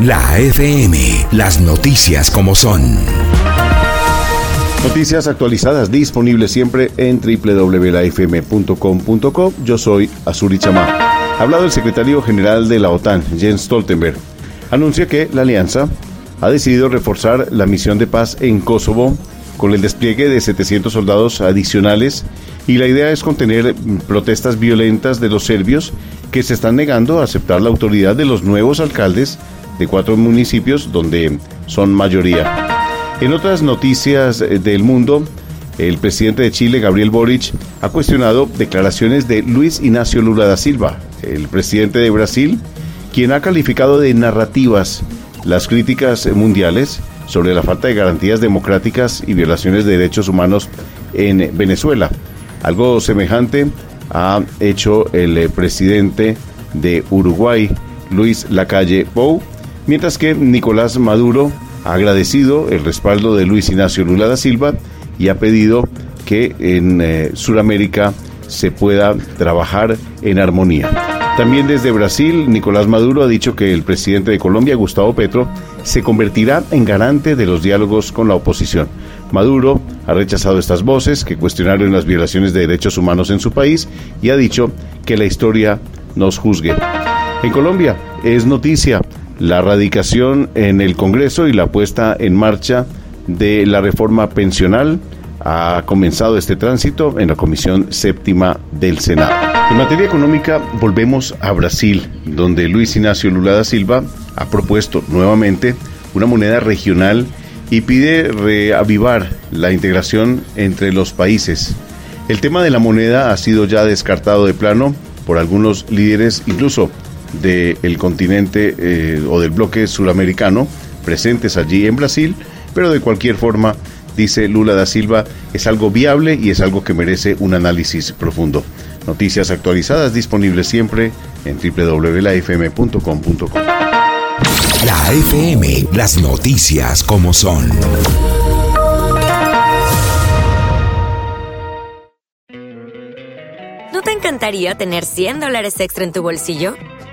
La FM, las noticias como son. Noticias actualizadas disponibles siempre en www.lafm.com.co. Yo soy Azuri Chamá. Ha hablado el secretario general de la OTAN, Jens Stoltenberg. Anuncia que la alianza ha decidido reforzar la misión de paz en Kosovo con el despliegue de 700 soldados adicionales y la idea es contener protestas violentas de los serbios que se están negando a aceptar la autoridad de los nuevos alcaldes de cuatro municipios donde son mayoría. En otras noticias eh, del mundo, el presidente de Chile, Gabriel Boric, ha cuestionado declaraciones de Luis Ignacio Lula da Silva, el presidente de Brasil, quien ha calificado de narrativas las críticas mundiales sobre la falta de garantías democráticas y violaciones de derechos humanos en Venezuela. Algo semejante ha hecho el presidente de Uruguay, Luis Lacalle Pou, mientras que Nicolás Maduro ha agradecido el respaldo de Luis Ignacio Lula da Silva y ha pedido que en eh, Sudamérica se pueda trabajar en armonía. También desde Brasil, Nicolás Maduro ha dicho que el presidente de Colombia, Gustavo Petro, se convertirá en garante de los diálogos con la oposición. Maduro ha rechazado estas voces que cuestionaron las violaciones de derechos humanos en su país y ha dicho que la historia nos juzgue. En Colombia es noticia la radicación en el Congreso y la puesta en marcha de la reforma pensional. Ha comenzado este tránsito en la Comisión Séptima del Senado. En materia económica, volvemos a Brasil, donde Luis Ignacio Lula da Silva ha propuesto nuevamente una moneda regional y pide reavivar la integración entre los países. El tema de la moneda ha sido ya descartado de plano por algunos líderes, incluso del continente eh, o del bloque suramericano presentes allí en Brasil, pero de cualquier forma, dice Lula da Silva, es algo viable y es algo que merece un análisis profundo. Noticias actualizadas disponibles siempre en www.lafm.com.co. La FM, las noticias como son. ¿No te encantaría tener 100 dólares extra en tu bolsillo?